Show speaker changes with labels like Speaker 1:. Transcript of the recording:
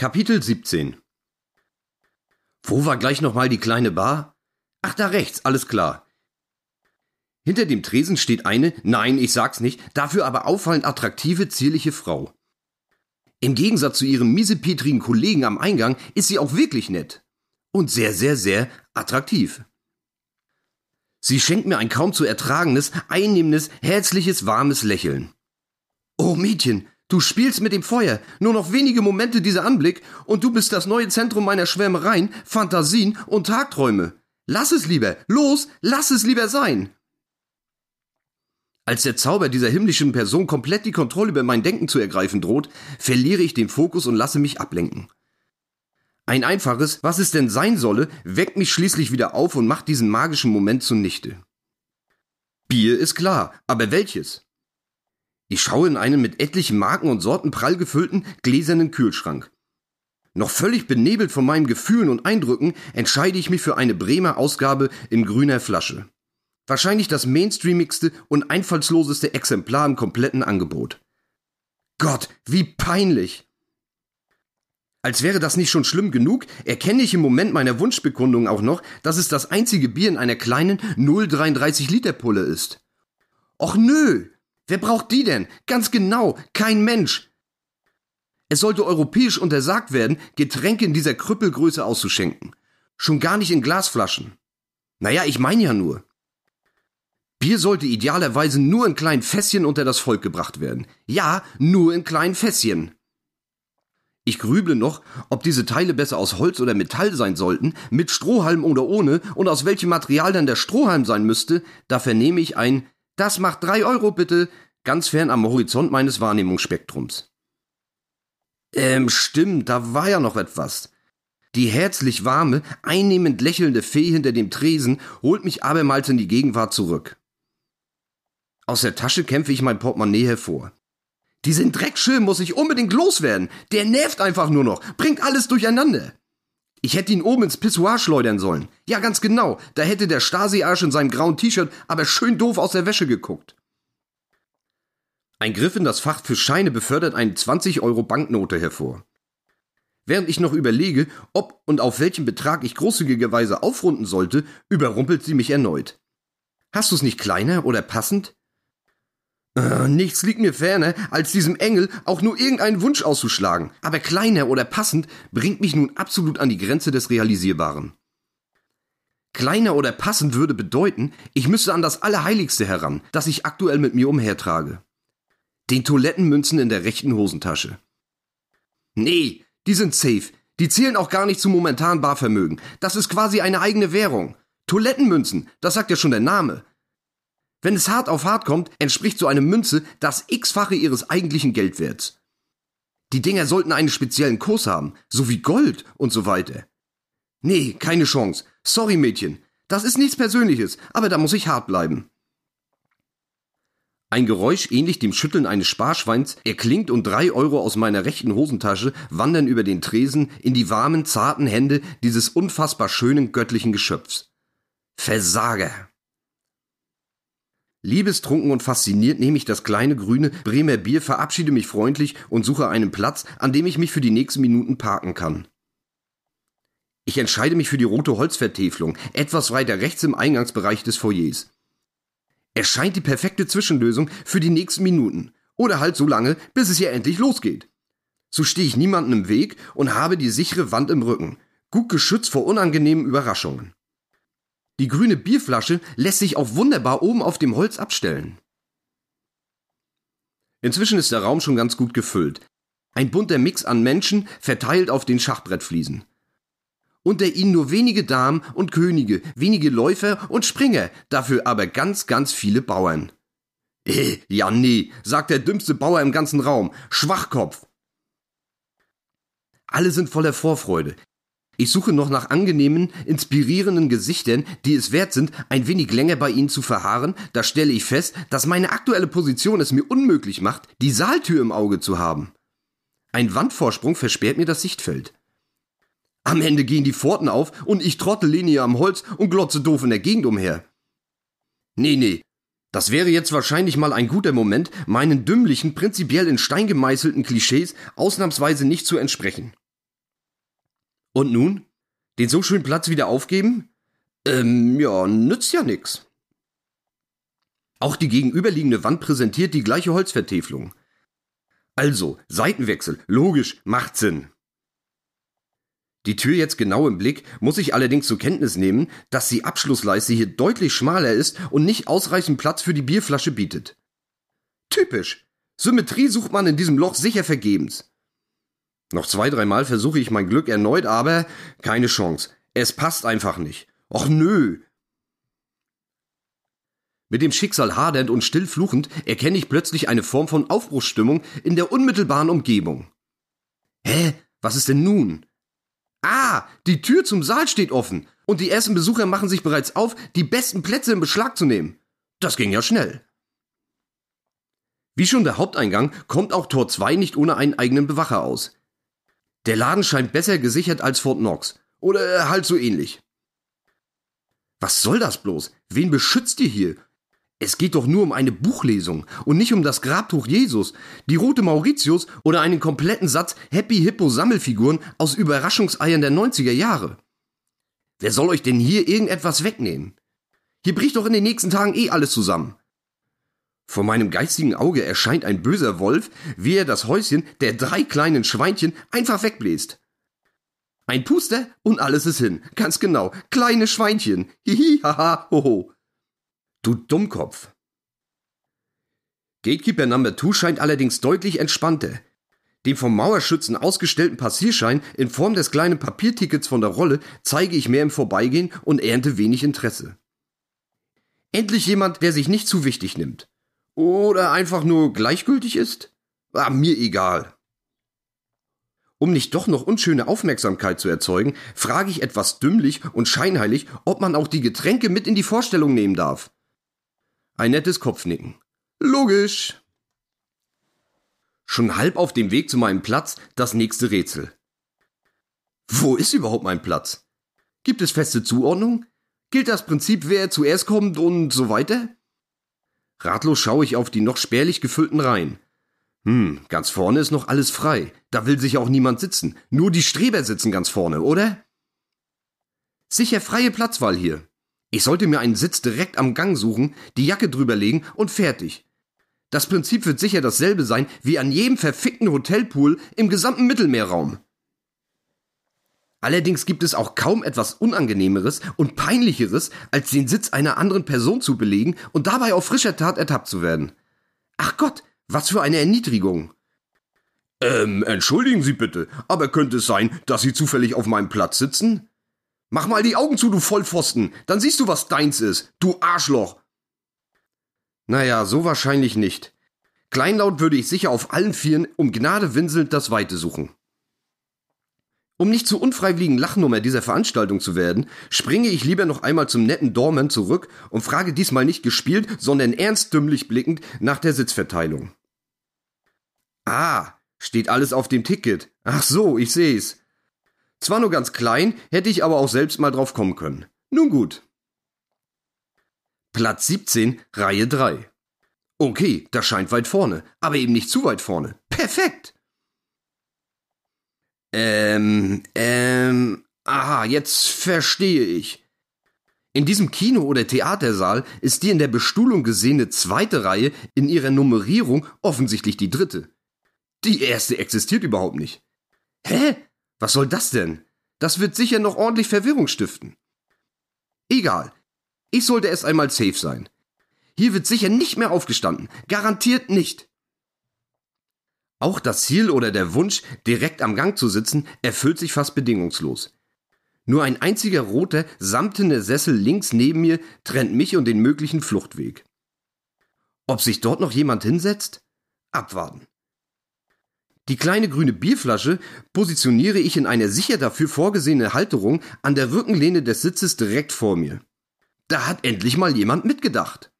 Speaker 1: Kapitel 17 Wo war gleich nochmal die kleine Bar? Ach, da rechts, alles klar. Hinter dem Tresen steht eine, nein, ich sag's nicht, dafür aber auffallend attraktive, zierliche Frau. Im Gegensatz zu ihrem miesepetrigen Kollegen am Eingang ist sie auch wirklich nett. Und sehr, sehr, sehr attraktiv. Sie schenkt mir ein kaum zu ertragendes, einnehmendes, herzliches, warmes Lächeln. Oh Mädchen, du spielst mit dem Feuer. Nur noch wenige Momente dieser Anblick und du bist das neue Zentrum meiner Schwärmereien, Fantasien und Tagträume. Lass es lieber, los, lass es lieber sein. Als der Zauber dieser himmlischen Person komplett die Kontrolle über mein Denken zu ergreifen droht, verliere ich den Fokus und lasse mich ablenken. Ein einfaches, was es denn sein solle, weckt mich schließlich wieder auf und macht diesen magischen Moment zunichte. Bier ist klar, aber welches? Ich schaue in einen mit etlichen Marken und Sorten prall gefüllten gläsernen Kühlschrank. Noch völlig benebelt von meinen Gefühlen und Eindrücken entscheide ich mich für eine Bremer Ausgabe in grüner Flasche. Wahrscheinlich das mainstreamigste und einfallsloseste Exemplar im kompletten Angebot. Gott, wie peinlich! Als wäre das nicht schon schlimm genug, erkenne ich im Moment meiner Wunschbekundung auch noch, dass es das einzige Bier in einer kleinen 0,33 Liter Pulle ist. Och nö! Wer braucht die denn? Ganz genau, kein Mensch. Es sollte europäisch untersagt werden, Getränke in dieser Krüppelgröße auszuschenken. Schon gar nicht in Glasflaschen. Naja, ich meine ja nur. Bier sollte idealerweise nur in kleinen Fässchen unter das Volk gebracht werden. Ja, nur in kleinen Fässchen. Ich grüble noch, ob diese Teile besser aus Holz oder Metall sein sollten, mit Strohhalm oder ohne, und aus welchem Material dann der Strohhalm sein müsste, da vernehme ich ein Das macht drei Euro bitte, ganz fern am Horizont meines Wahrnehmungsspektrums. Ähm, stimmt, da war ja noch etwas. Die herzlich warme, einnehmend lächelnde Fee hinter dem Tresen holt mich abermals in die Gegenwart zurück. Aus der Tasche kämpfe ich mein Portemonnaie hervor. Diesen Dreckschirm muss ich unbedingt loswerden. Der nervt einfach nur noch, bringt alles durcheinander. Ich hätte ihn oben ins Pissoir schleudern sollen. Ja, ganz genau. Da hätte der Stasi-Arsch in seinem grauen T-Shirt aber schön doof aus der Wäsche geguckt. Ein Griff in das Fach für Scheine befördert eine 20-Euro-Banknote hervor. Während ich noch überlege, ob und auf welchen Betrag ich großzügigerweise aufrunden sollte, überrumpelt sie mich erneut. Hast du's nicht kleiner oder passend? Äh, nichts liegt mir ferner, als diesem Engel auch nur irgendeinen Wunsch auszuschlagen, aber kleiner oder passend bringt mich nun absolut an die Grenze des Realisierbaren. Kleiner oder passend würde bedeuten, ich müsste an das Allerheiligste heran, das ich aktuell mit mir umhertrage. Den Toilettenmünzen in der rechten Hosentasche. Nee, die sind safe. Die zählen auch gar nicht zum momentanen Barvermögen. Das ist quasi eine eigene Währung. Toilettenmünzen, das sagt ja schon der Name. Wenn es hart auf hart kommt, entspricht so eine Münze das x-fache ihres eigentlichen Geldwerts. Die Dinger sollten einen speziellen Kurs haben, so wie Gold und so weiter. Nee, keine Chance. Sorry, Mädchen. Das ist nichts Persönliches, aber da muss ich hart bleiben. Ein Geräusch ähnlich dem Schütteln eines Sparschweins erklingt und drei Euro aus meiner rechten Hosentasche wandern über den Tresen in die warmen, zarten Hände dieses unfassbar schönen göttlichen Geschöpfs. Versager! Liebestrunken und fasziniert nehme ich das kleine grüne Bremer Bier, verabschiede mich freundlich und suche einen Platz, an dem ich mich für die nächsten Minuten parken kann. Ich entscheide mich für die rote Holzvertäfelung, etwas weiter rechts im Eingangsbereich des Foyers. Es scheint die perfekte Zwischenlösung für die nächsten Minuten. Oder halt so lange, bis es ja endlich losgeht. So stehe ich niemandem im Weg und habe die sichere Wand im Rücken, gut geschützt vor unangenehmen Überraschungen. Die grüne Bierflasche lässt sich auch wunderbar oben auf dem Holz abstellen. Inzwischen ist der Raum schon ganz gut gefüllt. Ein bunter Mix an Menschen verteilt auf den Schachbrettfliesen. Unter ihnen nur wenige Damen und Könige, wenige Läufer und Springer, dafür aber ganz, ganz viele Bauern. Äh, ja nee, sagt der dümmste Bauer im ganzen Raum. Schwachkopf. Alle sind voller Vorfreude. Ich suche noch nach angenehmen, inspirierenden Gesichtern, die es wert sind, ein wenig länger bei ihnen zu verharren. Da stelle ich fest, dass meine aktuelle Position es mir unmöglich macht, die Saaltür im Auge zu haben. Ein Wandvorsprung versperrt mir das Sichtfeld. Am Ende gehen die Pforten auf und ich trottel hier am Holz und glotze doof in der Gegend umher. Nee, nee. Das wäre jetzt wahrscheinlich mal ein guter Moment, meinen dümmlichen, prinzipiell in Stein gemeißelten Klischees ausnahmsweise nicht zu entsprechen. Und nun? Den so schönen Platz wieder aufgeben? Ähm, ja, nützt ja nix. Auch die gegenüberliegende Wand präsentiert die gleiche Holzvertäfelung. Also, Seitenwechsel, logisch, macht Sinn. Die Tür jetzt genau im Blick, muss ich allerdings zur Kenntnis nehmen, dass die Abschlussleiste hier deutlich schmaler ist und nicht ausreichend Platz für die Bierflasche bietet. Typisch. Symmetrie sucht man in diesem Loch sicher vergebens. Noch zwei, dreimal versuche ich mein Glück erneut, aber keine Chance. Es passt einfach nicht. Och nö. Mit dem Schicksal hadernd und still fluchend erkenne ich plötzlich eine Form von Aufbruchsstimmung in der unmittelbaren Umgebung. Hä? Was ist denn nun? Ah, die Tür zum Saal steht offen und die ersten Besucher machen sich bereits auf, die besten Plätze in Beschlag zu nehmen. Das ging ja schnell. Wie schon der Haupteingang kommt auch Tor 2 nicht ohne einen eigenen Bewacher aus. Der Laden scheint besser gesichert als Fort Knox. Oder halt so ähnlich. Was soll das bloß? Wen beschützt ihr hier? Es geht doch nur um eine Buchlesung und nicht um das Grabtuch Jesus, die rote Mauritius oder einen kompletten Satz Happy Hippo Sammelfiguren aus Überraschungseiern der 90er Jahre. Wer soll euch denn hier irgendetwas wegnehmen? Hier bricht doch in den nächsten Tagen eh alles zusammen. Vor meinem geistigen Auge erscheint ein böser Wolf, wie er das Häuschen der drei kleinen Schweinchen einfach wegbläst. Ein Puster und alles ist hin. Ganz genau. Kleine Schweinchen. Hihi, haha, hoho. Du Dummkopf. Gatekeeper Number 2 scheint allerdings deutlich entspannter. Dem vom Mauerschützen ausgestellten Passierschein in Form des kleinen Papiertickets von der Rolle zeige ich mehr im Vorbeigehen und ernte wenig Interesse. Endlich jemand, der sich nicht zu wichtig nimmt. Oder einfach nur gleichgültig ist? Ah, mir egal. Um nicht doch noch unschöne Aufmerksamkeit zu erzeugen, frage ich etwas dümmlich und scheinheilig, ob man auch die Getränke mit in die Vorstellung nehmen darf. Ein nettes Kopfnicken. Logisch. Schon halb auf dem Weg zu meinem Platz das nächste Rätsel. Wo ist überhaupt mein Platz? Gibt es feste Zuordnung? Gilt das Prinzip, wer zuerst kommt und so weiter? Ratlos schaue ich auf die noch spärlich gefüllten Reihen. Hm, ganz vorne ist noch alles frei. Da will sich auch niemand sitzen. Nur die Streber sitzen ganz vorne, oder? Sicher freie Platzwahl hier. Ich sollte mir einen Sitz direkt am Gang suchen, die Jacke drüberlegen und fertig. Das Prinzip wird sicher dasselbe sein wie an jedem verfickten Hotelpool im gesamten Mittelmeerraum. Allerdings gibt es auch kaum etwas Unangenehmeres und Peinlicheres, als den Sitz einer anderen Person zu belegen und dabei auf frischer Tat ertappt zu werden. Ach Gott, was für eine Erniedrigung. Ähm, entschuldigen Sie bitte, aber könnte es sein, dass Sie zufällig auf meinem Platz sitzen? Mach mal die Augen zu, du Vollpfosten. Dann siehst du, was deins ist. Du Arschloch. Naja, so wahrscheinlich nicht. Kleinlaut würde ich sicher auf allen Vieren um Gnade winselnd das Weite suchen. Um nicht zur unfreiwilligen Lachnummer dieser Veranstaltung zu werden, springe ich lieber noch einmal zum netten Dorman zurück und frage diesmal nicht gespielt, sondern ernstdümmlich blickend nach der Sitzverteilung. Ah, steht alles auf dem Ticket. Ach so, ich seh's. Zwar nur ganz klein, hätte ich aber auch selbst mal drauf kommen können. Nun gut. Platz 17, Reihe 3. Okay, das scheint weit vorne, aber eben nicht zu weit vorne. Perfekt! Ähm, ähm, aha, jetzt verstehe ich. In diesem Kino- oder Theatersaal ist die in der Bestuhlung gesehene zweite Reihe in ihrer Nummerierung offensichtlich die dritte. Die erste existiert überhaupt nicht. Hä? Was soll das denn? Das wird sicher noch ordentlich Verwirrung stiften. Egal. Ich sollte erst einmal safe sein. Hier wird sicher nicht mehr aufgestanden. Garantiert nicht. Auch das Ziel oder der Wunsch, direkt am Gang zu sitzen, erfüllt sich fast bedingungslos. Nur ein einziger roter, samtener Sessel links neben mir trennt mich und den möglichen Fluchtweg. Ob sich dort noch jemand hinsetzt? Abwarten. Die kleine grüne Bierflasche positioniere ich in eine sicher dafür vorgesehene Halterung an der Rückenlehne des Sitzes direkt vor mir. Da hat endlich mal jemand mitgedacht.